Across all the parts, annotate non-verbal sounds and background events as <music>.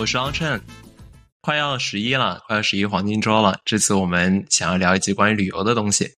我是王琛。快要十一了，快要十一黄金周了。这次我们想要聊一集关于旅游的东西。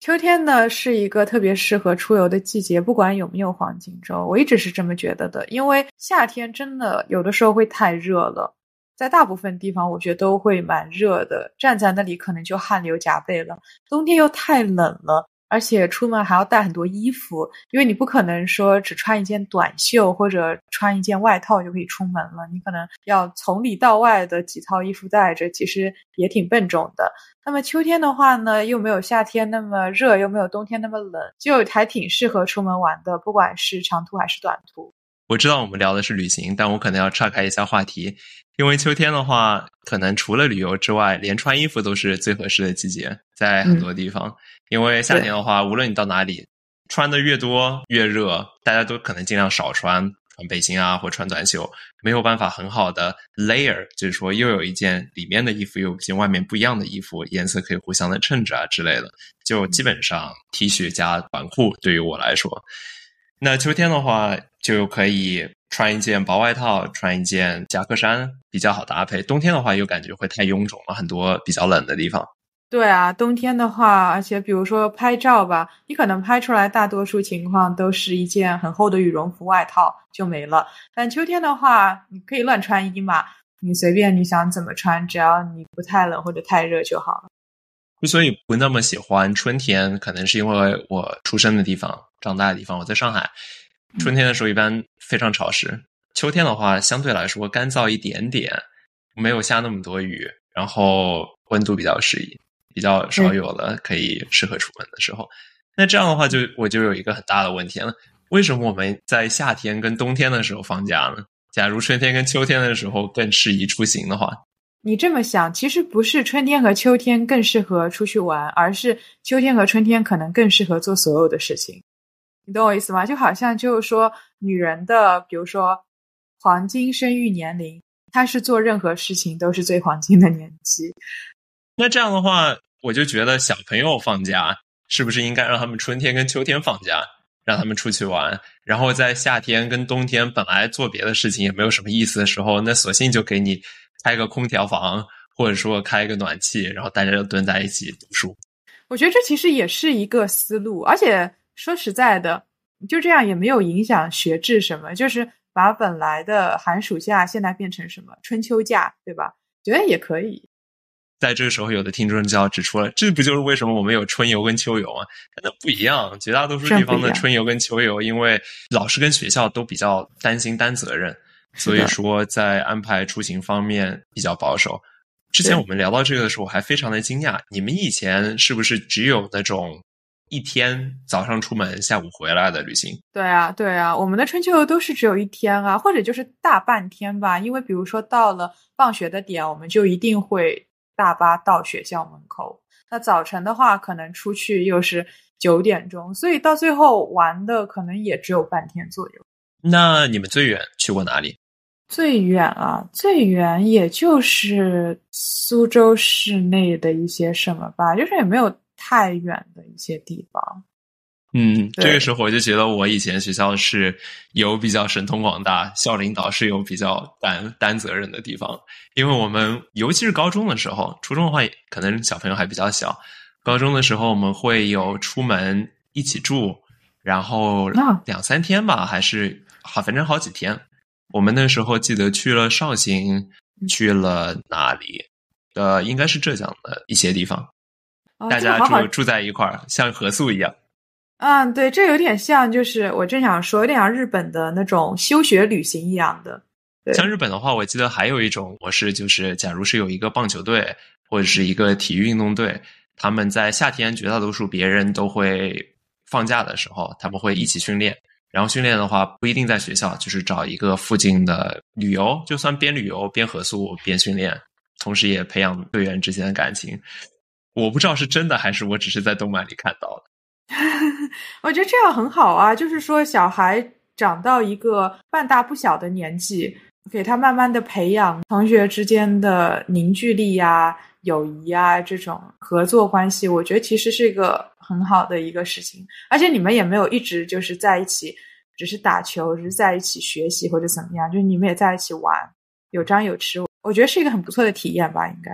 秋天呢是一个特别适合出游的季节，不管有没有黄金周，我一直是这么觉得的。因为夏天真的有的时候会太热了，在大部分地方我觉得都会蛮热的，站在那里可能就汗流浃背了。冬天又太冷了。而且出门还要带很多衣服，因为你不可能说只穿一件短袖或者穿一件外套就可以出门了，你可能要从里到外的几套衣服带着，其实也挺笨重的。那么秋天的话呢，又没有夏天那么热，又没有冬天那么冷，就还挺适合出门玩的，不管是长途还是短途。我知道我们聊的是旅行，但我可能要岔开一下话题，因为秋天的话，可能除了旅游之外，连穿衣服都是最合适的季节，在很多地方。因为夏天的话，无论你到哪里，穿的越多越热，大家都可能尽量少穿穿背心啊，或穿短袖，没有办法很好的 layer，就是说又有一件里面的衣服，又有一件外面不一样的衣服，颜色可以互相的衬着啊之类的，就基本上 T 恤加短裤对于我来说，那秋天的话就可以穿一件薄外套，穿一件夹克衫比较好搭配。冬天的话又感觉会太臃肿了，很多比较冷的地方。对啊，冬天的话，而且比如说拍照吧，你可能拍出来大多数情况都是一件很厚的羽绒服外套就没了。但秋天的话，你可以乱穿衣嘛，你随便你想怎么穿，只要你不太冷或者太热就好了。之所以不那么喜欢春天，可能是因为我出生的地方、长大的地方，我在上海，春天的时候一般非常潮湿，秋天的话相对来说干燥一点点，没有下那么多雨，然后温度比较适宜。比较少有了可以适合出门的时候，那这样的话就我就有一个很大的问题了：为什么我们在夏天跟冬天的时候放假呢？假如春天跟秋天的时候更适宜出行的话，你这么想，其实不是春天和秋天更适合出去玩，而是秋天和春天可能更适合做所有的事情。你懂我意思吗？就好像就是说，女人的比如说黄金生育年龄，她是做任何事情都是最黄金的年纪。那这样的话，我就觉得小朋友放假是不是应该让他们春天跟秋天放假，让他们出去玩，然后在夏天跟冬天本来做别的事情也没有什么意思的时候，那索性就给你开个空调房，或者说开一个暖气，然后大家就蹲在一起读书。我觉得这其实也是一个思路，而且说实在的，就这样也没有影响学制什么，就是把本来的寒暑假现在变成什么春秋假，对吧？觉得也可以。在这个时候，有的听众就要指出了，这不就是为什么我们有春游跟秋游吗？那不一样，绝大多数地方的春游跟秋游，因为老师跟学校都比较担心担责任，所以说在安排出行方面比较保守。之前我们聊到这个的时候，我还非常的惊讶，你们以前是不是只有那种一天早上出门，下午回来的旅行？对啊，对啊，我们的春秋游都是只有一天啊，或者就是大半天吧，因为比如说到了放学的点，我们就一定会。大巴到学校门口，那早晨的话，可能出去又是九点钟，所以到最后玩的可能也只有半天左右。那你们最远去过哪里？最远啊，最远也就是苏州市内的一些什么吧，就是也没有太远的一些地方。嗯，这个时候我就觉得我以前学校是有比较神通广大，校领导是有比较担担责任的地方。因为我们尤其是高中的时候，初中的话可能小朋友还比较小，高中的时候我们会有出门一起住，然后两三天吧，还是好，反正好几天。我们那时候记得去了绍兴，去了哪里？呃，应该是浙江的一些地方，大家住住在一块儿，像合宿一样。嗯，对，这有点像，就是我正想说，有点像日本的那种休学旅行一样的。像日本的话，我记得还有一种模式，就是假如是有一个棒球队或者是一个体育运动队，他们在夏天绝大多数别人都会放假的时候，他们会一起训练。然后训练的话不一定在学校，就是找一个附近的旅游，就算边旅游边合宿边训练，同时也培养队员之间的感情。我不知道是真的还是我只是在动漫里看到的。<laughs> 我觉得这样很好啊，就是说小孩长到一个半大不小的年纪，给他慢慢的培养同学之间的凝聚力呀、友谊啊这种合作关系，我觉得其实是一个很好的一个事情。而且你们也没有一直就是在一起只是打球，只是在一起学习或者怎么样，就是你们也在一起玩，有张有弛，我觉得是一个很不错的体验吧，应该。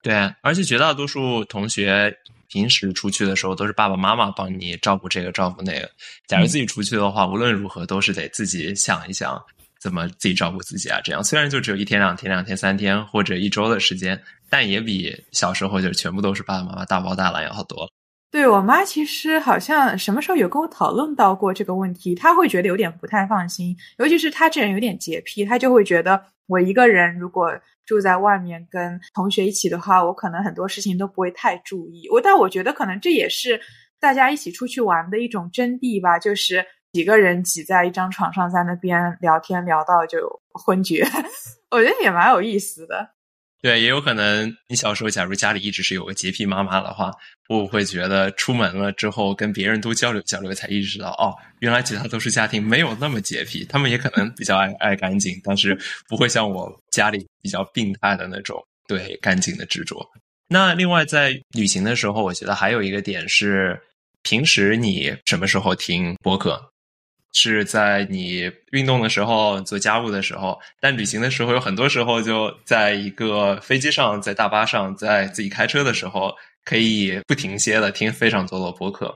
对，而且绝大多数同学平时出去的时候都是爸爸妈妈帮你照顾这个照顾那个。假如自己出去的话，无论如何都是得自己想一想怎么自己照顾自己啊。这样虽然就只有一天两天、两天三天或者一周的时间，但也比小时候就全部都是爸爸妈妈大包大揽要好多。对我妈其实好像什么时候有跟我讨论到过这个问题，她会觉得有点不太放心，尤其是她这人有点洁癖，她就会觉得我一个人如果。住在外面跟同学一起的话，我可能很多事情都不会太注意。我但我觉得可能这也是大家一起出去玩的一种真谛吧，就是几个人挤在一张床上，在那边聊天聊到就昏厥，<laughs> 我觉得也蛮有意思的。对，也有可能你小时候假如家里一直是有个洁癖妈妈的话，我会觉得出门了之后跟别人多交流交流，才意识到哦，原来其他都是家庭没有那么洁癖，他们也可能比较爱爱干净，但是不会像我家里比较病态的那种对干净的执着。那另外在旅行的时候，我觉得还有一个点是，平时你什么时候听播客？是在你运动的时候、做家务的时候，但旅行的时候有很多时候就在一个飞机上、在大巴上、在自己开车的时候，可以不停歇的听非常多的播客。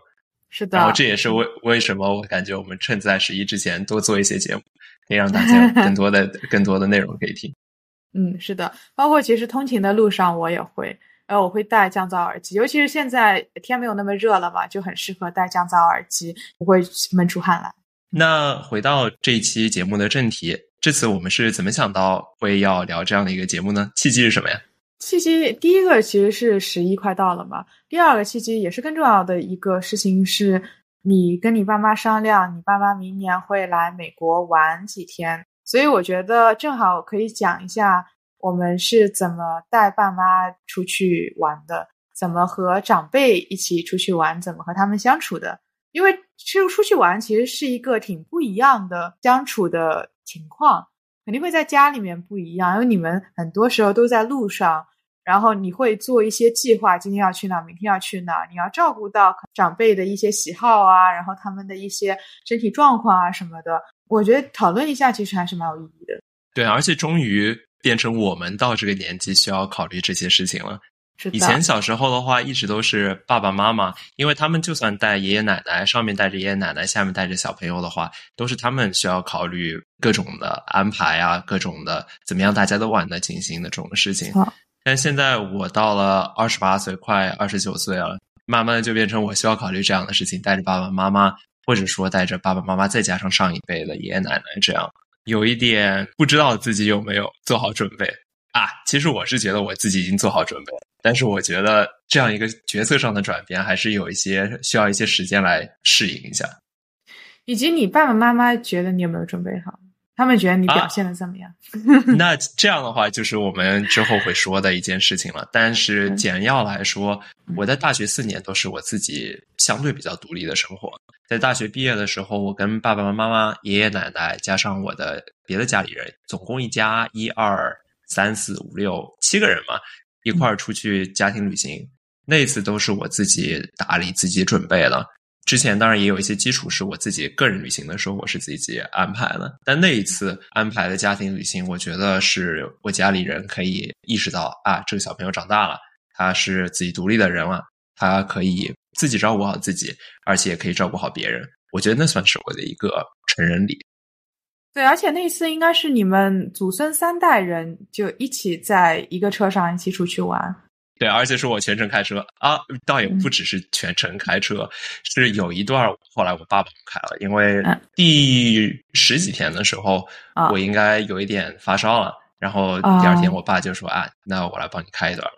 是的，然后这也是为为什么我感觉我们趁在十一之前多做一些节目，可以让大家 <laughs> 更多的、更多的内容可以听。<laughs> 嗯，是的，包括其实通勤的路上我也会，呃，我会戴降噪耳机，尤其是现在天没有那么热了嘛，就很适合戴降噪耳机，不会闷出汗来。那回到这一期节目的正题，这次我们是怎么想到会要聊这样的一个节目呢？契机是什么呀？契机第一个其实是十一快到了嘛，第二个契机也是更重要的一个事情是，你跟你爸妈商量，你爸妈明年会来美国玩几天，所以我觉得正好可以讲一下我们是怎么带爸妈出去玩的，怎么和长辈一起出去玩，怎么和他们相处的。因为其实出去玩其实是一个挺不一样的相处的情况，肯定会在家里面不一样，因为你们很多时候都在路上，然后你会做一些计划，今天要去哪，明天要去哪，你要照顾到长辈的一些喜好啊，然后他们的一些身体状况啊什么的。我觉得讨论一下其实还是蛮有意义的。对，而且终于变成我们到这个年纪需要考虑这些事情了。以前小时候的话，一直都是爸爸妈妈，因为他们就算带爷爷奶奶，上面带着爷爷奶奶，下面带着小朋友的话，都是他们需要考虑各种的安排啊，各种的怎么样大家都玩的尽兴的这种事情。但现在我到了二十八岁，快二十九岁了，慢慢的就变成我需要考虑这样的事情，带着爸爸妈妈，或者说带着爸爸妈妈，再加上上一辈的爷爷奶奶，这样有一点不知道自己有没有做好准备啊。其实我是觉得我自己已经做好准备了。但是我觉得这样一个角色上的转变，还是有一些需要一些时间来适应一下。以及你爸爸妈妈觉得你有没有准备好？他们觉得你表现的怎么样？<laughs> 那这样的话，就是我们之后会说的一件事情了。但是简要来说，我在大学四年都是我自己相对比较独立的生活。在大学毕业的时候，我跟爸爸妈妈、爷爷奶奶加上我的别的家里人，总共一家一二三四五六七个人嘛。一块儿出去家庭旅行，那一次都是我自己打理、自己准备了。之前当然也有一些基础，是我自己个人旅行的时候，我是自己安排的。但那一次安排的家庭旅行，我觉得是我家里人可以意识到啊，这个小朋友长大了，他是自己独立的人了，他可以自己照顾好自己，而且也可以照顾好别人。我觉得那算是我的一个成人礼。对，而且那次应该是你们祖孙三代人就一起在一个车上一起出去玩。对，而且是我全程开车啊，倒也不只是全程开车，是有一段后来我爸爸开了，因为第十几天的时候我应该有一点发烧了，然后第二天我爸就说啊，那我来帮你开一段。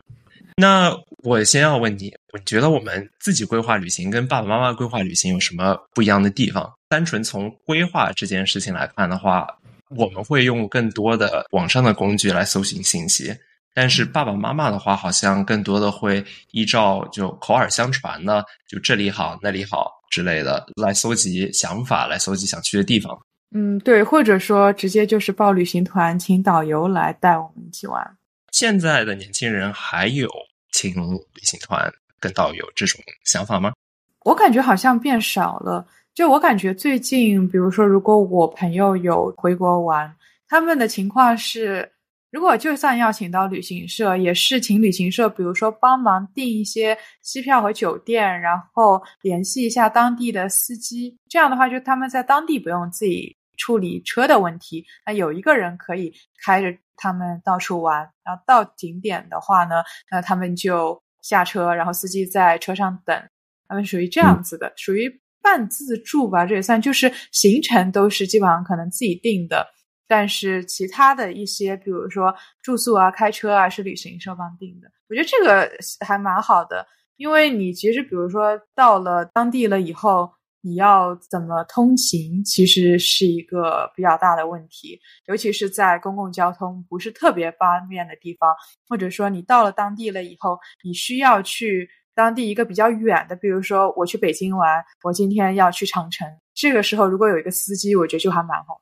那我先要问你，你觉得我们自己规划旅行跟爸爸妈妈规划旅行有什么不一样的地方？单纯从规划这件事情来看的话，我们会用更多的网上的工具来搜寻信息，但是爸爸妈妈的话，好像更多的会依照就口耳相传呢，就这里好那里好之类的来搜集想法，来搜集想去的地方。嗯，对，或者说直接就是报旅行团，请导游来带我们一起玩。现在的年轻人还有请旅行团跟导游这种想法吗？我感觉好像变少了。就我感觉最近，比如说，如果我朋友有回国玩，他们的情况是，如果就算要请到旅行社，也是请旅行社，比如说帮忙订一些机票和酒店，然后联系一下当地的司机。这样的话，就他们在当地不用自己处理车的问题，那有一个人可以开着他们到处玩。然后到景点的话呢，那他们就下车，然后司机在车上等。他们属于这样子的，属于。半自助吧，这也算，就是行程都是基本上可能自己定的，但是其他的一些，比如说住宿啊、开车啊，是旅行社帮定的。我觉得这个还蛮好的，因为你其实比如说到了当地了以后，你要怎么通勤，其实是一个比较大的问题，尤其是在公共交通不是特别方便的地方，或者说你到了当地了以后，你需要去。当地一个比较远的，比如说我去北京玩，我今天要去长城，这个时候如果有一个司机，我觉得就还蛮好。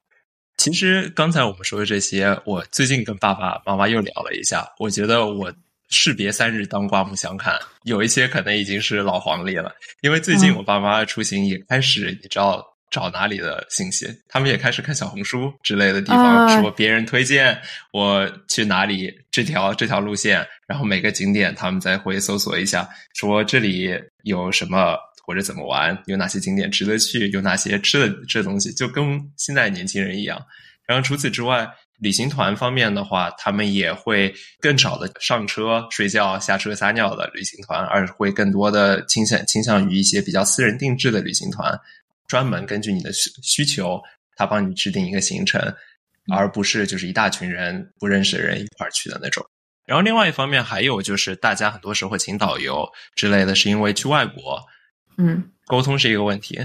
其实刚才我们说的这些，我最近跟爸爸妈妈又聊了一下，我觉得我士别三日当刮目相看，有一些可能已经是老黄历了，因为最近我爸妈出行也开始，你知道。找哪里的信息？他们也开始看小红书之类的地方，说别人推荐我去哪里，这条这条路线，然后每个景点他们再会搜索一下，说这里有什么或者怎么玩，有哪些景点值得去，有哪些吃的这东西，就跟现在年轻人一样。然后除此之外，旅行团方面的话，他们也会更少的上车睡觉、下车撒尿的旅行团，而会更多的倾向倾向于一些比较私人定制的旅行团。专门根据你的需需求，他帮你制定一个行程，而不是就是一大群人不认识的人一块儿去的那种。然后另外一方面还有就是，大家很多时候请导游之类的是因为去外国，嗯，沟通是一个问题。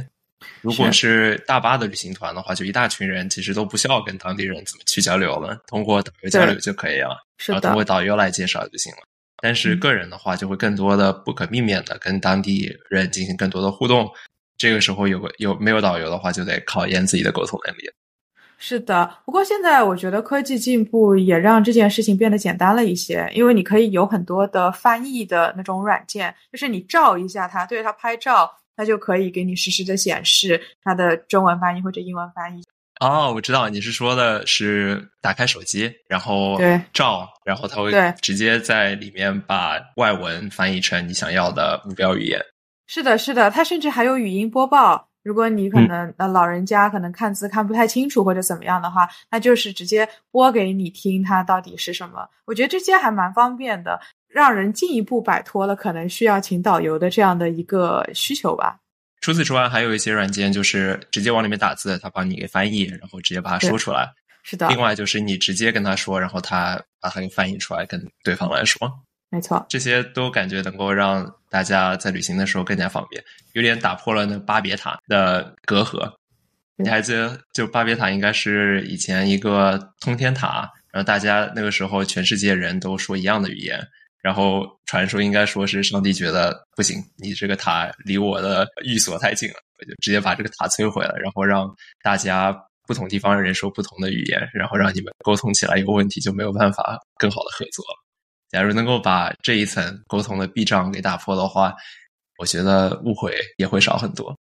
如果是大巴的旅行团的话，就一大群人，其实都不需要跟当地人怎么去交流了，通过导游交流就可以了，然后通过导游来介绍就行了。但是个人的话，就会更多的不可避免的跟当地人进行更多的互动。这个时候有个有没有导游的话，就得考验自己的沟通能力。是的，不过现在我觉得科技进步也让这件事情变得简单了一些，因为你可以有很多的翻译的那种软件，就是你照一下它，对着它拍照，它就可以给你实时的显示它的中文翻译或者英文翻译。哦，我知道你是说的是打开手机，然后对照，然后它会直接在里面把外文翻译成你想要的目标语言。是的，是的，它甚至还有语音播报。如果你可能呃老人家可能看字看不太清楚或者怎么样的话，那就是直接播给你听，它到底是什么。我觉得这些还蛮方便的，让人进一步摆脱了可能需要请导游的这样的一个需求吧。除此之外，还有一些软件就是直接往里面打字，它帮你给翻译，然后直接把它说出来。是的。另外就是你直接跟他说，然后他把它给翻译出来，跟对方来说。没错，这些都感觉能够让大家在旅行的时候更加方便，有点打破了那巴别塔的隔阂。你还记得，就巴别塔应该是以前一个通天塔，然后大家那个时候全世界人都说一样的语言，然后传说应该说是上帝觉得不行，你这个塔离我的寓所太近了，我就直接把这个塔摧毁了，然后让大家不同地方的人说不同的语言，然后让你们沟通起来有问题，就没有办法更好的合作了。假如能够把这一层沟通的壁障给打破的话，我觉得误会也会少很多。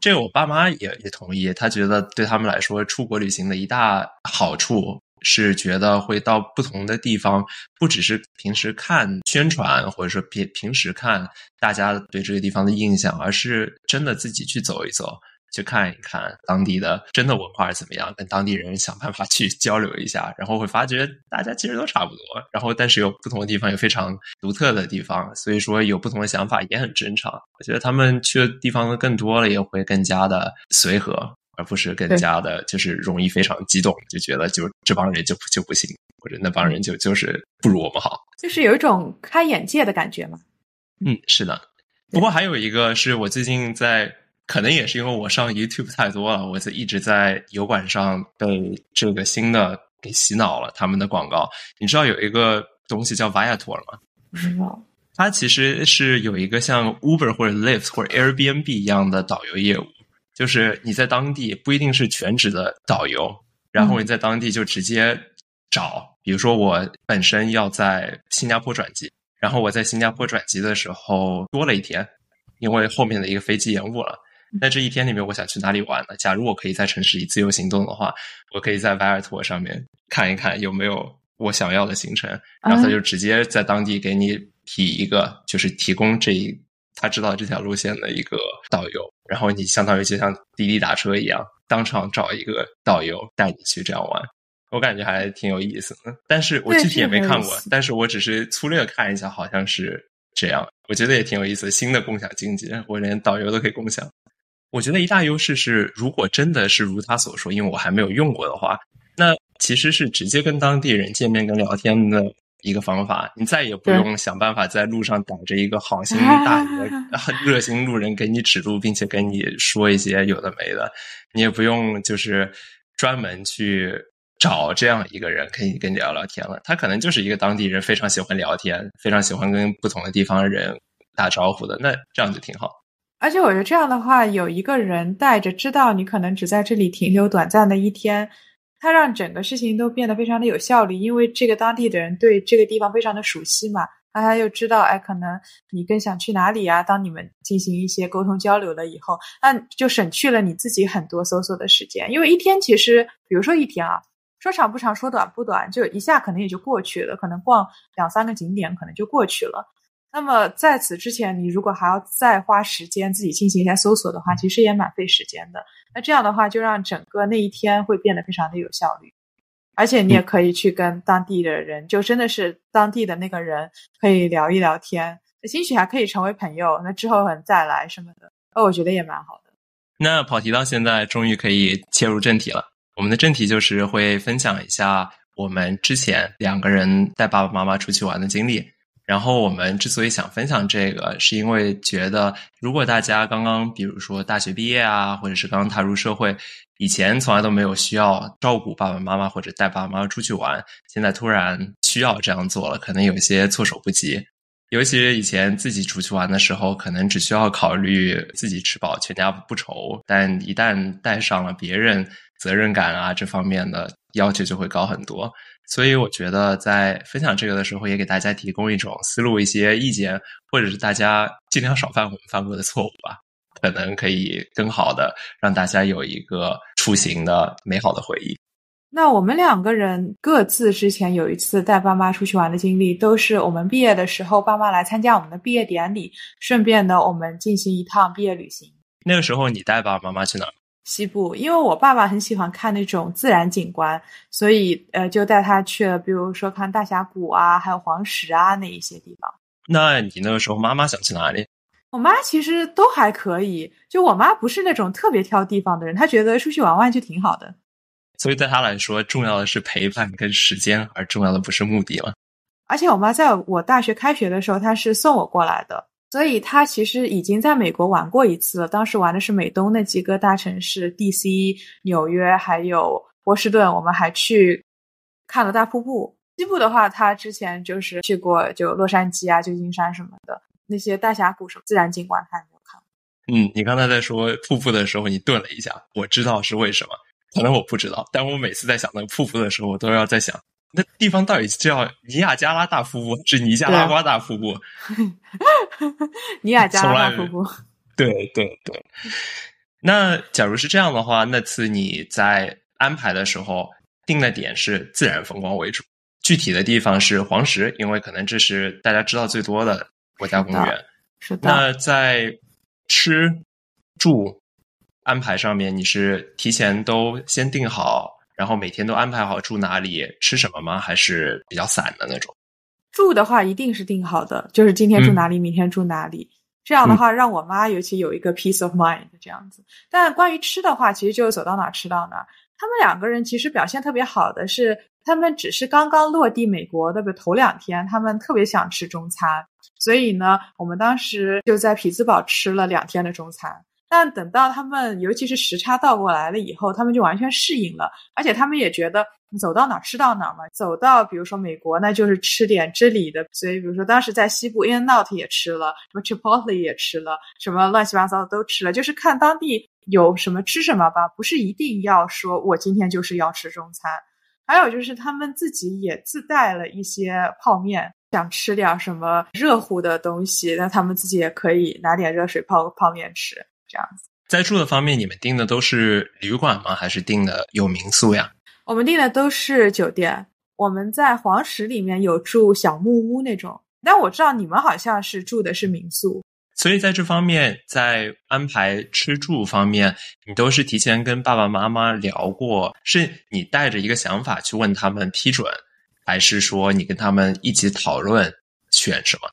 这个我爸妈也也同意，他觉得对他们来说，出国旅行的一大好处是觉得会到不同的地方，不只是平时看宣传或者说平平时看大家对这个地方的印象，而是真的自己去走一走。去看一看当地的真的文化是怎么样，跟当地人想办法去交流一下，然后会发觉大家其实都差不多，然后但是有不同的地方，有非常独特的地方，所以说有不同的想法也很正常。我觉得他们去的地方更多了，也会更加的随和，而不是更加的就是容易非常激动，就觉得就这帮人就就不行，或者那帮人就就是不如我们好，就是有一种开眼界的感觉嘛。嗯，是的。不过还有一个是我最近在。可能也是因为我上 YouTube 太多了，我就一直在油管上被这个新的给洗脑了。他们的广告，你知道有一个东西叫 Viator 吗？不知道。它其实是有一个像 Uber 或者 Lyft 或者 Airbnb 一样的导游业务，就是你在当地不一定是全职的导游，然后你在当地就直接找，比如说我本身要在新加坡转机，然后我在新加坡转机的时候多了一天，因为后面的一个飞机延误了。那这一天里面，我想去哪里玩呢？假如我可以在城市里自由行动的话，我可以在 v i r t 上面看一看有没有我想要的行程，然后他就直接在当地给你提一个，就是提供这一他知道这条路线的一个导游，然后你相当于就像滴滴打车一样，当场找一个导游带你去这样玩。我感觉还挺有意思的，但是我具体也没看过，但是我只是粗略看一下，好像是这样。我觉得也挺有意思，新的共享经济，我连导游都可以共享。我觉得一大优势是，如果真的是如他所说，因为我还没有用过的话，那其实是直接跟当地人见面跟聊天的一个方法。你再也不用想办法在路上逮着一个好心大爷、<laughs> 热心路人给你指路，并且跟你说一些有的没的。你也不用就是专门去。找这样一个人可以跟你聊聊天了，他可能就是一个当地人，非常喜欢聊天，非常喜欢跟不同的地方人打招呼的，那这样就挺好。而且我觉得这样的话，有一个人带着，知道你可能只在这里停留短暂的一天，他让整个事情都变得非常的有效率，因为这个当地的人对这个地方非常的熟悉嘛，那他又知道，哎，可能你更想去哪里啊？当你们进行一些沟通交流了以后，那就省去了你自己很多搜索的时间，因为一天其实，比如说一天啊。说长不长，说短不短，就一下可能也就过去了。可能逛两三个景点，可能就过去了。那么在此之前，你如果还要再花时间自己进行一下搜索的话，其实也蛮费时间的。那这样的话，就让整个那一天会变得非常的有效率。而且你也可以去跟当地的人，就真的是当地的那个人，可以聊一聊天，兴许还可以成为朋友。那之后可能再来什么的，那我觉得也蛮好的。那跑题到现在，终于可以切入正题了。我们的正题就是会分享一下我们之前两个人带爸爸妈妈出去玩的经历。然后我们之所以想分享这个，是因为觉得如果大家刚刚比如说大学毕业啊，或者是刚刚踏入社会，以前从来都没有需要照顾爸爸妈妈或者带爸爸妈妈出去玩，现在突然需要这样做了，可能有些措手不及。尤其是以前自己出去玩的时候，可能只需要考虑自己吃饱全家不愁，但一旦带上了别人。责任感啊，这方面的要求就会高很多。所以我觉得在分享这个的时候，也给大家提供一种思路、一些意见，或者是大家尽量少犯我们犯过的错误吧，可能可以更好的让大家有一个出行的美好的回忆。那我们两个人各自之前有一次带爸妈出去玩的经历，都是我们毕业的时候，爸妈来参加我们的毕业典礼，顺便呢，我们进行一趟毕业旅行。那个时候你带爸爸妈妈去哪？西部，因为我爸爸很喜欢看那种自然景观，所以呃，就带他去了，比如说看大峡谷啊，还有黄石啊那一些地方。那你那个时候妈妈想去哪里？我妈其实都还可以，就我妈不是那种特别挑地方的人，她觉得出去玩玩就挺好的。所以对她来说，重要的是陪伴跟时间，而重要的不是目的了。而且我妈在我大学开学的时候，她是送我过来的。所以他其实已经在美国玩过一次了，当时玩的是美东那几个大城市，D.C.、纽约还有波士顿，我们还去看了大瀑布。西部的话，他之前就是去过，就洛杉矶啊、旧金山什么的那些大峡谷什么自然景观，他也没有看。嗯，你刚才在说瀑布的时候，你顿了一下，我知道是为什么，可能我不知道，但我每次在想那个瀑布的时候，我都要在想。那地方到底叫尼亚加拉大瀑布，是尼加拉瓜大瀑布？<laughs> 尼亚加拉大瀑布。<laughs> 对对对。那假如是这样的话，那次你在安排的时候定的点是自然风光为主，具体的地方是黄石，因为可能这是大家知道最多的国家公园。是的。那在吃住安排上面，你是提前都先定好？然后每天都安排好住哪里、吃什么吗？还是比较散的那种？住的话一定是定好的，就是今天住哪里，明天住哪里。这样的话，让我妈尤其有一个 peace of mind 这样子。但关于吃的话，其实就走到哪吃到哪。他们两个人其实表现特别好的是，他们只是刚刚落地美国的头两天，他们特别想吃中餐，所以呢，我们当时就在匹兹堡吃了两天的中餐。但等到他们，尤其是时差倒过来了以后，他们就完全适应了，而且他们也觉得走到哪儿吃到哪儿嘛。走到比如说美国，那就是吃点这里的。所以比如说当时在西部，In-N-Out 也吃了，什么 Chipotle 也吃了，什么乱七八糟的都吃了，就是看当地有什么吃什么吧，不是一定要说我今天就是要吃中餐。还有就是他们自己也自带了一些泡面，想吃点什么热乎的东西，那他们自己也可以拿点热水泡泡面吃。这样子，在住的方面，你们订的都是旅馆吗？还是订的有民宿呀？我们订的都是酒店。我们在黄石里面有住小木屋那种，但我知道你们好像是住的是民宿。所以在这方面，在安排吃住方面，你都是提前跟爸爸妈妈聊过，是你带着一个想法去问他们批准，还是说你跟他们一起讨论选什么？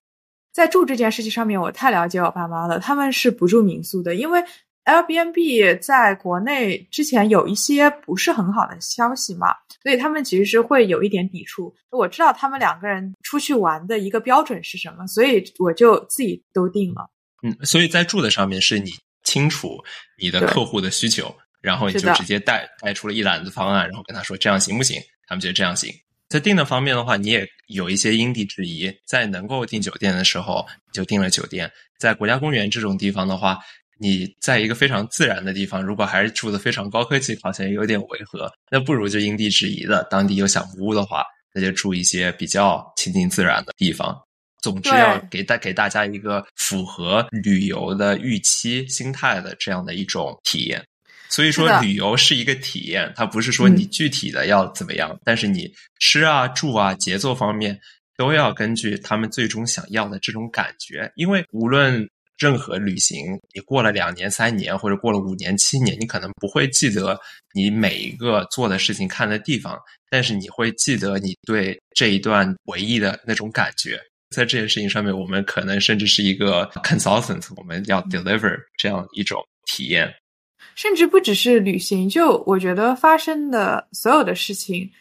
在住这件事情上面，我太了解我爸妈了，他们是不住民宿的，因为。Airbnb 在国内之前有一些不是很好的消息嘛，所以他们其实是会有一点抵触。我知道他们两个人出去玩的一个标准是什么，所以我就自己都定了。嗯，所以在住的上面是你清楚你的客户的需求，然后你就直接带带出了一揽子方案，然后跟他说这样行不行？他们觉得这样行。在订的方面的话，你也有一些因地制宜，在能够订酒店的时候就订了酒店。在国家公园这种地方的话。你在一个非常自然的地方，如果还是住的非常高科技，好像有点违和。那不如就因地制宜的，当地有小木屋的话，那就住一些比较亲近自然的地方。总之要给大给大家一个符合旅游的预期心态的这样的一种体验。所以说，旅游是一个体验，它不是说你具体的要怎么样，但是你吃啊、住啊、节奏方面都要根据他们最终想要的这种感觉，因为无论。任何旅行，你过了两年、三年，或者过了五年、七年，你可能不会记得你每一个做的事情、看的地方，但是你会记得你对这一段回忆的那种感觉。在这件事情上面，我们可能甚至是一个 consultant，我们要 deliver 这样一种体验。甚至不只是旅行，就我觉得发生的所有的事情，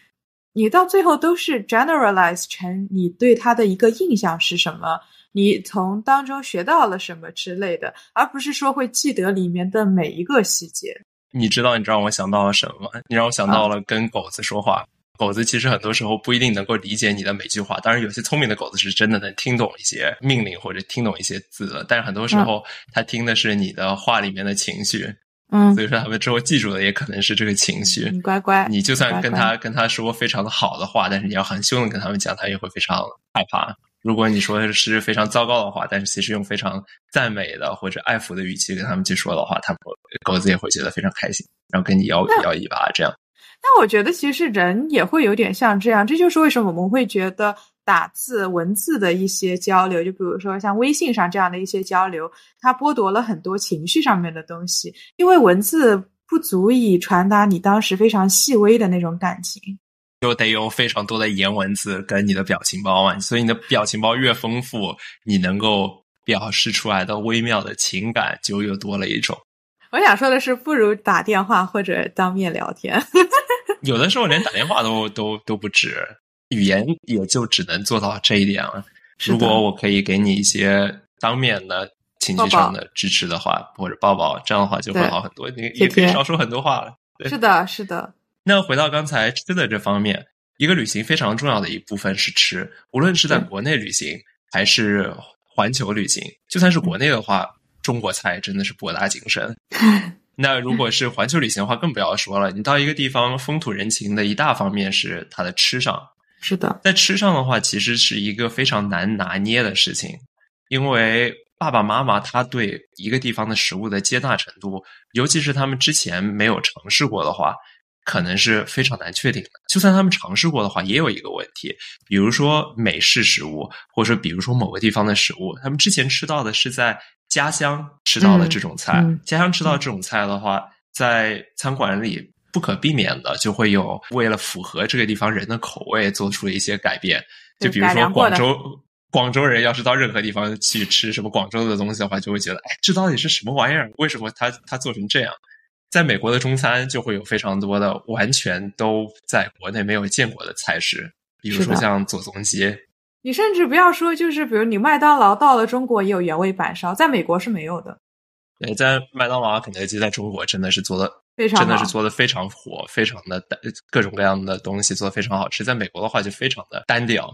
你到最后都是 generalize 成你对他的一个印象是什么。你从当中学到了什么之类的，而不是说会记得里面的每一个细节。你知道，你让我想到了什么？你让我想到了跟狗子说话。狗子其实很多时候不一定能够理解你的每句话，当然有些聪明的狗子是真的能听懂一些命令或者听懂一些字的，但是很多时候他听的是你的话里面的情绪。嗯，所以说他们之后记住的也可能是这个情绪。你乖乖，你就算跟他跟他说非常的好的话，但是你要很凶的跟他们讲，他也会非常害怕。如果你说的是非常糟糕的话，但是其实用非常赞美的或者爱抚的语气跟他们去说的话，他们狗子也会觉得非常开心，然后跟你摇摇尾巴这样。那我觉得其实人也会有点像这样，这就是为什么我们会觉得打字文字的一些交流，就比如说像微信上这样的一些交流，它剥夺了很多情绪上面的东西，因为文字不足以传达你当时非常细微的那种感情。就得用非常多的颜文字跟你的表情包嘛，所以你的表情包越丰富，你能够表示出来的微妙的情感就又多了一种。我想说的是，不如打电话或者当面聊天。<laughs> 有的时候连打电话都都都不止，语言也就只能做到这一点了。如果我可以给你一些当面的情绪上的支持的话，或者抱抱，这样的话就会好很多。你也可以少说很多话了。是的，是的。那回到刚才吃的这方面，一个旅行非常重要的一部分是吃。无论是在国内旅行还是环球旅行，就算是国内的话，中国菜真的是博大精深。<laughs> 那如果是环球旅行的话，更不要说了。你到一个地方，风土人情的一大方面是它的吃上。是的，在吃上的话，其实是一个非常难拿捏的事情，因为爸爸妈妈他对一个地方的食物的接纳程度，尤其是他们之前没有尝试过的话。可能是非常难确定的。就算他们尝试过的话，也有一个问题，比如说美式食物，或者说比如说某个地方的食物，他们之前吃到的是在家乡吃到的这种菜，家乡吃到这种菜的话，在餐馆里不可避免的就会有为了符合这个地方人的口味做出了一些改变。就比如说广州，广州人要是到任何地方去吃什么广州的东西的话，就会觉得，哎，这到底是什么玩意儿？为什么他他做成这样？在美国的中餐就会有非常多的完全都在国内没有见过的菜式，比如说像左宗基。你甚至不要说，就是比如你麦当劳到了中国也有原味板烧，在美国是没有的。对，在麦当劳、肯德基在中国真的是做的非常，真的是做的非常火，非常的各种各样的东西做的非常好吃。在美国的话就非常的单调，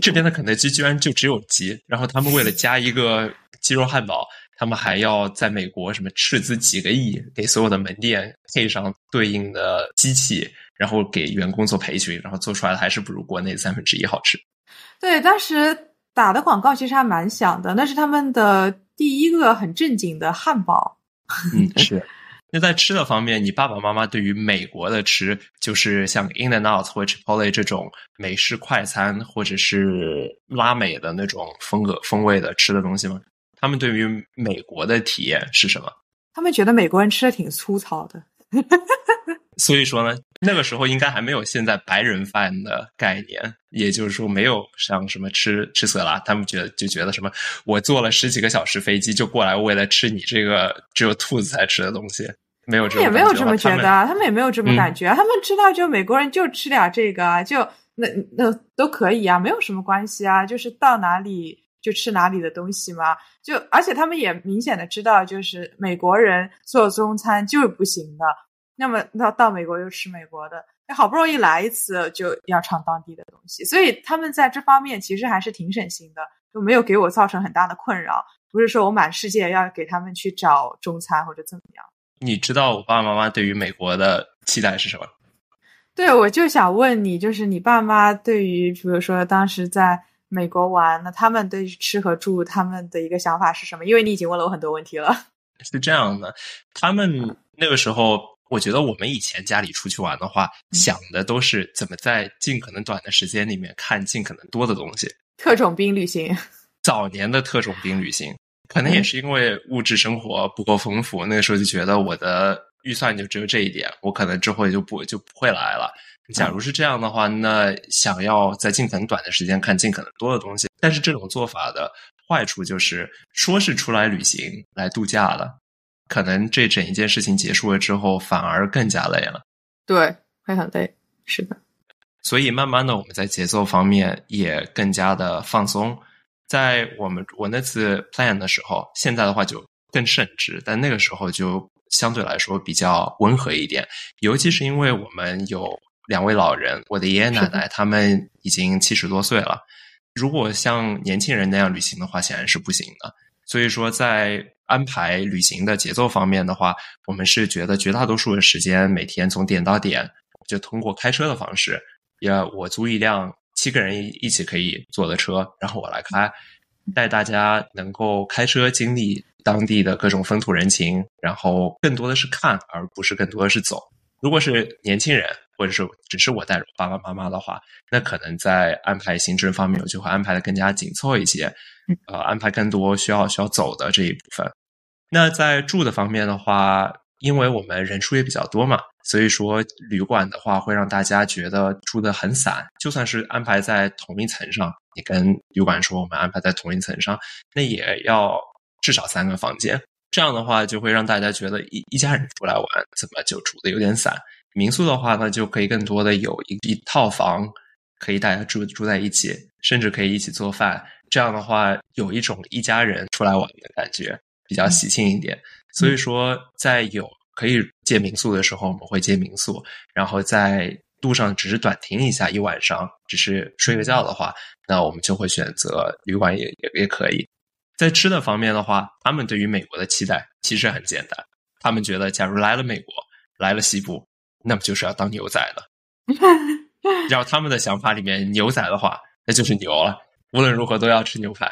这边的肯德基居然就只有鸡，然后他们为了加一个鸡肉汉堡。他们还要在美国什么斥资几个亿，给所有的门店配上对应的机器，然后给员工做培训，然后做出来的还是不如国内三分之一好吃。对，当时打的广告其实还蛮响的，那是他们的第一个很正经的汉堡。嗯，是。那在吃的方面，你爸爸妈妈对于美国的吃，就是像 In and Out 或者 Chipotle 这种美式快餐，或者是拉美的那种风格风味的吃的东西吗？他们对于美国的体验是什么？他们觉得美国人吃的挺粗糙的。所以说呢，那个时候应该还没有现在白人饭的概念，也就是说没有像什么吃吃色拉，他们觉得就觉得什么，我坐了十几个小时飞机就过来为了吃你这个只有兔子才吃的东西，没有这也没有这么觉得，他们也没有这么感觉，他们知道就美国人就吃点这个，就那那都可以啊，没有什么关系啊，就是到哪里就吃哪里的东西嘛，就而且他们也明显的知道，就是美国人做中餐就是不行的。那么到到美国又吃美国的，好不容易来一次就要尝当地的东西，所以他们在这方面其实还是挺省心的，就没有给我造成很大的困扰。不是说我满世界要给他们去找中餐或者怎么样。你知道我爸爸妈妈对于美国的期待是什么？对，我就想问你，就是你爸妈对于，比如说当时在美国玩，那他们对于吃和住，他们的一个想法是什么？因为你已经问了我很多问题了。是这样的，他们那个时候。我觉得我们以前家里出去玩的话，想的都是怎么在尽可能短的时间里面看尽可能多的东西。特种兵旅行，<laughs> 早年的特种兵旅行，可能也是因为物质生活不够丰富，那个时候就觉得我的预算就只有这一点，我可能之后就不就不会来了。假如是这样的话，那想要在尽可能短的时间看尽可能多的东西，但是这种做法的坏处就是说是出来旅行来度假了。可能这整一件事情结束了之后，反而更加累了。对，会很累，是的。所以慢慢的，我们在节奏方面也更加的放松。在我们我那次 plan 的时候，现在的话就更甚至，但那个时候就相对来说比较温和一点。尤其是因为我们有两位老人，我的爷爷奶奶他们已经七十多岁了。如果像年轻人那样旅行的话，显然是不行的。所以说，在安排旅行的节奏方面的话，我们是觉得绝大多数的时间，每天从点到点，就通过开车的方式，要我租一辆七个人一起可以坐的车，然后我来开，带大家能够开车经历当地的各种风土人情，然后更多的是看，而不是更多的是走。如果是年轻人，或者是只是我带着爸爸妈妈的话，那可能在安排行程方面，我就会安排的更加紧凑一些。呃，安排更多需要需要走的这一部分。那在住的方面的话，因为我们人数也比较多嘛，所以说旅馆的话会让大家觉得住的很散。就算是安排在同一层上，你跟旅馆说我们安排在同一层上，那也要至少三个房间。这样的话就会让大家觉得一一家人出来玩怎么就住的有点散。民宿的话呢，就可以更多的有一一套房，可以大家住住在一起，甚至可以一起做饭。这样的话，有一种一家人出来玩的感觉，比较喜庆一点。所以说，在有可以借民宿的时候，我们会借民宿；然后在路上只是短停一下一晚上，只是睡个觉的话，那我们就会选择旅馆也也也可以。在吃的方面的话，他们对于美国的期待其实很简单，他们觉得假如来了美国，来了西部，那么就是要当牛仔了。<laughs> 然后他们的想法里面，牛仔的话，那就是牛了。无论如何都要吃牛排，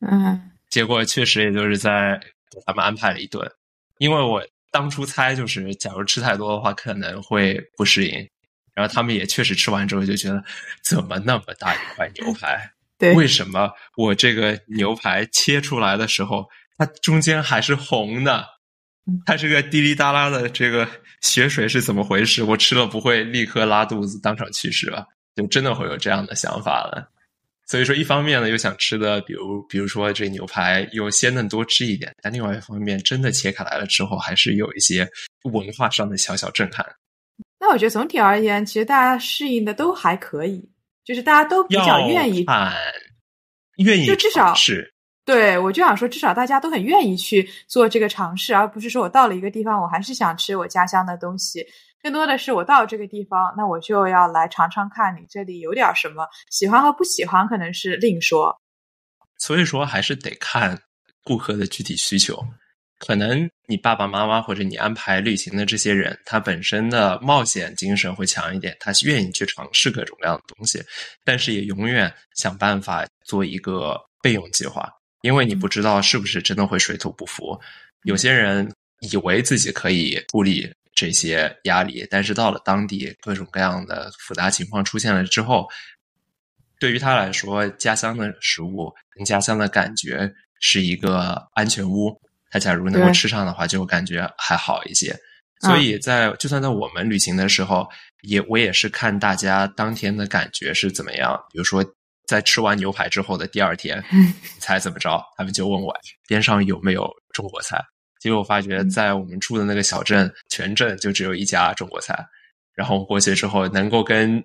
嗯，结果确实也就是在给他们安排了一顿，因为我当初猜就是，假如吃太多的话可能会不适应，然后他们也确实吃完之后就觉得，怎么那么大一块牛排？<laughs> 对，为什么我这个牛排切出来的时候，它中间还是红的？它这个滴滴答答的这个血水是怎么回事？我吃了不会立刻拉肚子当场去世吧？就真的会有这样的想法了。所以说，一方面呢，又想吃的，比如比如说这牛排又鲜嫩多汁一点；但另外一方面，真的切开来了之后，还是有一些文化上的小小震撼。那我觉得总体而言，其实大家适应的都还可以，就是大家都比较愿意，愿意就至少是。对，我就想说，至少大家都很愿意去做这个尝试，而不是说我到了一个地方，我还是想吃我家乡的东西。更多的是我到这个地方，那我就要来尝尝看你这里有点什么，喜欢和不喜欢可能是另说。所以说还是得看顾客的具体需求。可能你爸爸妈妈或者你安排旅行的这些人，他本身的冒险精神会强一点，他愿意去尝试各种各样的东西，但是也永远想办法做一个备用计划，因为你不知道是不是真的会水土不服。有些人以为自己可以处理这些压力，但是到了当地，各种各样的复杂情况出现了之后，对于他来说，家乡的食物跟家乡的感觉是一个安全屋。他假如能够吃上的话，就感觉还好一些。所以在就算在我们旅行的时候，也我也是看大家当天的感觉是怎么样。比如说，在吃完牛排之后的第二天，<laughs> 你猜怎么着？他们就问我边上有没有中国菜。结果我发觉，在我们住的那个小镇，全镇就只有一家中国菜。然后过去之后，能够跟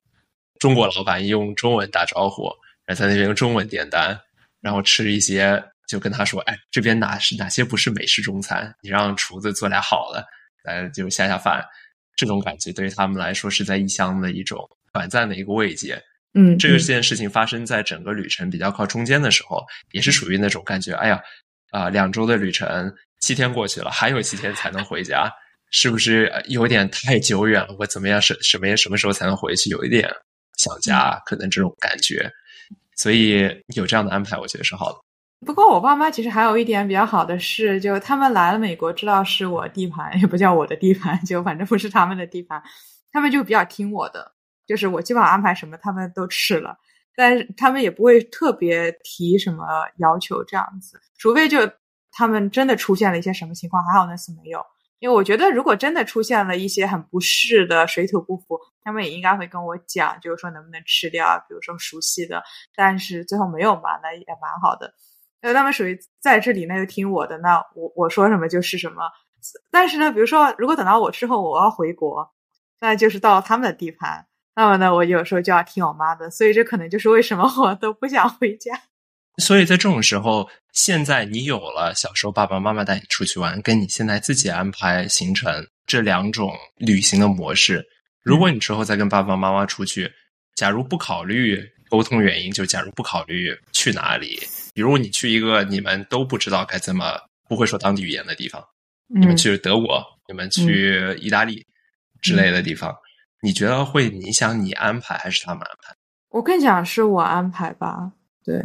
中国老板用中文打招呼，然后在那边用中文点单，然后吃一些，就跟他说：“哎，这边哪是哪些不是美式中餐？你让厨子做俩好的。”来就下下饭，这种感觉对于他们来说是在异乡的一种短暂的一个慰藉。嗯，这个件事情发生在整个旅程比较靠中间的时候，也是属于那种感觉。哎呀，啊，两周的旅程，七天过去了，还有七天才能回家，是不是有点太久远了？我怎么样？什什么什么时候才能回去？有一点想家，可能这种感觉。所以有这样的安排，我觉得是好的。不过我爸妈其实还有一点比较好的是，就他们来了美国，知道是我地盘，也不叫我的地盘，就反正不是他们的地盘，他们就比较听我的，就是我基本上安排什么他们都吃了，但是他们也不会特别提什么要求这样子，除非就他们真的出现了一些什么情况，还好那次没有，因为我觉得如果真的出现了一些很不适的水土不服，他们也应该会跟我讲，就是说能不能吃掉，比如说熟悉的，但是最后没有嘛，那也蛮好的。那他们属于在这里，那就听我的，那我我说什么就是什么。但是呢，比如说，如果等到我之后我要回国，那就是到他们的地盘，那么呢，我有时候就要听我妈的。所以这可能就是为什么我都不想回家。所以在这种时候，现在你有了小时候爸爸妈妈带你出去玩，跟你现在自己安排行程这两种旅行的模式，如果你之后再跟爸爸妈妈出去，假如不考虑沟通原因，就假如不考虑去哪里。比如你去一个你们都不知道该怎么不会说当地语言的地方，你们去德国，你们去意大利之类的地方，你觉得会影响你安排还是他们安排？我更想是我安排吧。对，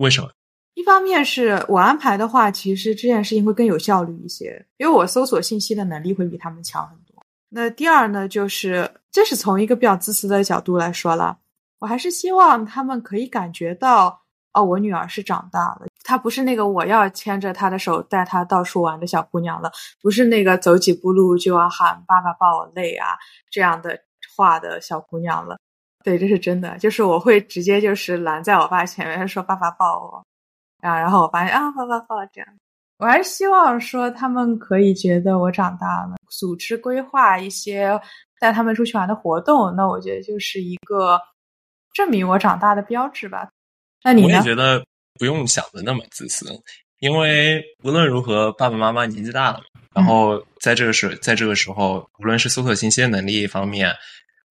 为什么？一方面是我安排的话，其实这件事情会更有效率一些，因为我搜索信息的能力会比他们强很多。那第二呢，就是这是从一个比较自私的角度来说了，我还是希望他们可以感觉到。哦，我女儿是长大了，她不是那个我要牵着她的手带她到处玩的小姑娘了，不是那个走几步路就要喊爸爸抱我累啊这样的话的小姑娘了。对，这是真的，就是我会直接就是拦在我爸前面说爸爸抱我，啊，然后我发现啊，爸爸抱这样。我还是希望说他们可以觉得我长大了，组织规划一些带他们出去玩的活动，那我觉得就是一个证明我长大的标志吧。那你我也觉得不用想的那么自私，因为无论如何，爸爸妈妈年纪大了，然后在这个时，在这个时候，无论是搜索信息的能力方面，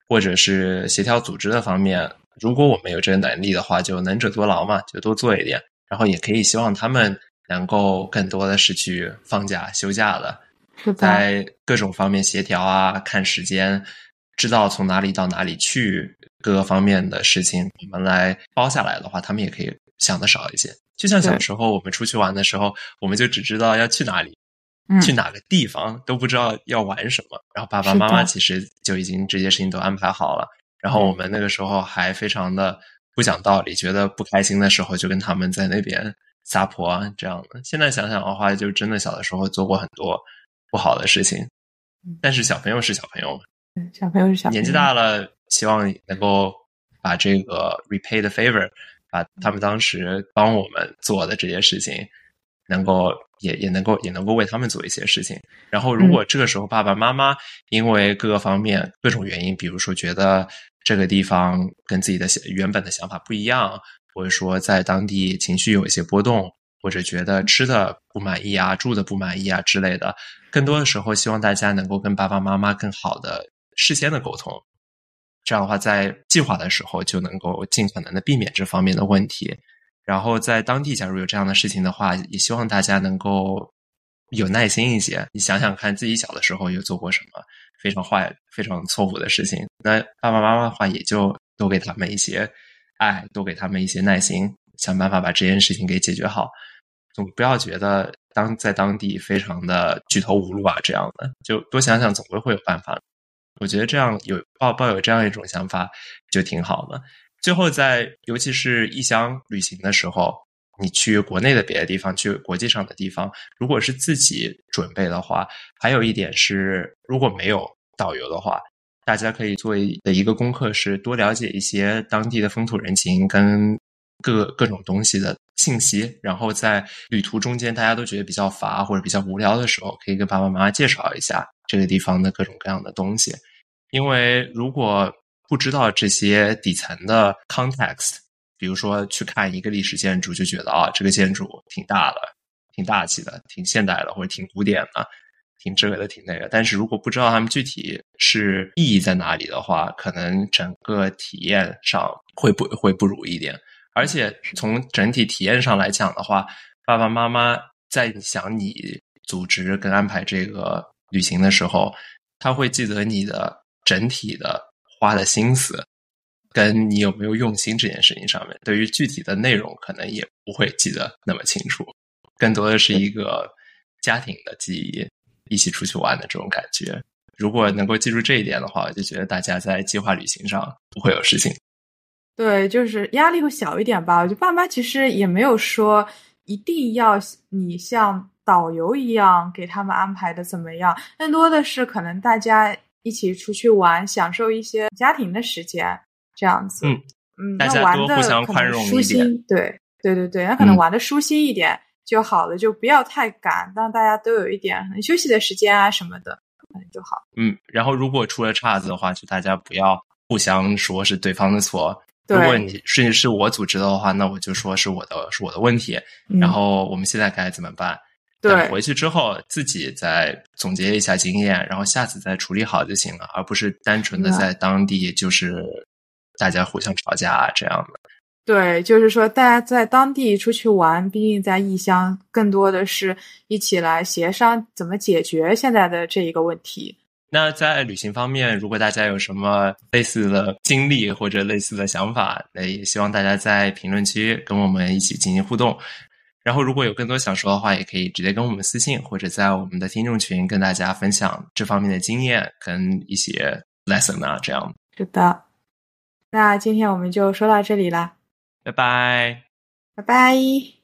或者是协调组织的方面，如果我们有这个能力的话，就能者多劳嘛，就多做一点。然后也可以希望他们能够更多的是去放假休假的，在各种方面协调啊，看时间，知道从哪里到哪里去。各个方面的事情，我们来包下来的话，他们也可以想的少一些。就像小时候我们出去玩的时候，我们就只知道要去哪里，去哪个地方，都不知道要玩什么。然后爸爸妈妈其实就已经这些事情都安排好了。然后我们那个时候还非常的不讲道理，觉得不开心的时候就跟他们在那边撒泼啊这样的。现在想想的话，就真的小的时候做过很多不好的事情。但是小朋友是小朋友嘛，小朋友是小年纪大了。希望能够把这个 repay the favor，把他们当时帮我们做的这些事情，能够也也能够也能够为他们做一些事情。然后，如果这个时候爸爸妈妈因为各个方面各种原因，比如说觉得这个地方跟自己的原本的想法不一样，或者说在当地情绪有一些波动，或者觉得吃的不满意啊、住的不满意啊之类的，更多的时候希望大家能够跟爸爸妈妈更好的事先的沟通。这样的话，在计划的时候就能够尽可能的避免这方面的问题。然后在当地，假如有这样的事情的话，也希望大家能够有耐心一些。你想想看，自己小的时候有做过什么非常坏、非常错误的事情？那爸爸妈妈的话，也就多给他们一些爱，多给他们一些耐心，想办法把这件事情给解决好。总不要觉得当在当地非常的举头无路啊这样的，就多想想，总归会有办法。我觉得这样有抱抱有这样一种想法就挺好的。最后，在尤其是异乡旅行的时候，你去国内的别的地方，去国际上的地方，如果是自己准备的话，还有一点是，如果没有导游的话，大家可以做的一个功课是多了解一些当地的风土人情跟各各种东西的信息，然后在旅途中间大家都觉得比较乏或者比较无聊的时候，可以跟爸爸妈妈介绍一下这个地方的各种各样的东西，因为如果不知道这些底层的 context，比如说去看一个历史建筑，就觉得啊，这个建筑挺大的、挺大气的、挺现代的，或者挺古典的、挺这个的、挺那个。但是如果不知道他们具体是意义在哪里的话，可能整个体验上会不会不如一点。而且从整体体验上来讲的话，爸爸妈妈在想你组织跟安排这个旅行的时候，他会记得你的整体的。花的心思，跟你有没有用心这件事情上面，对于具体的内容可能也不会记得那么清楚，更多的是一个家庭的记忆，一起出去玩的这种感觉。如果能够记住这一点的话，我就觉得大家在计划旅行上不会有事情。对，就是压力会小一点吧。我觉得爸妈其实也没有说一定要你像导游一样给他们安排的怎么样，更多的是可能大家。一起出去玩，享受一些家庭的时间，这样子。嗯嗯，大家多互相宽容一点。对对对对，那可能玩的舒心一点就好了，就不要太赶，让大家都有一点休息的时间啊什么的，可能就好。嗯，然后如果出了岔子的话，就大家不要互相说是对方的错。如果你是是我组织的话，那我就说是我的是我的问题。然后我们现在该怎么办？对，回去之后自己再总结一下经验，然后下次再处理好就行了，而不是单纯的在当地就是大家互相吵架这样的。对，就是说大家在当地出去玩，毕竟在异乡，更多的是一起来协商怎么解决现在的这一个问题。那在旅行方面，如果大家有什么类似的经历或者类似的想法，那也希望大家在评论区跟我们一起进行互动。然后，如果有更多想说的话，也可以直接跟我们私信，或者在我们的听众群跟大家分享这方面的经验跟一些 lesson 啊，这样。是的，那今天我们就说到这里啦，拜拜，拜拜。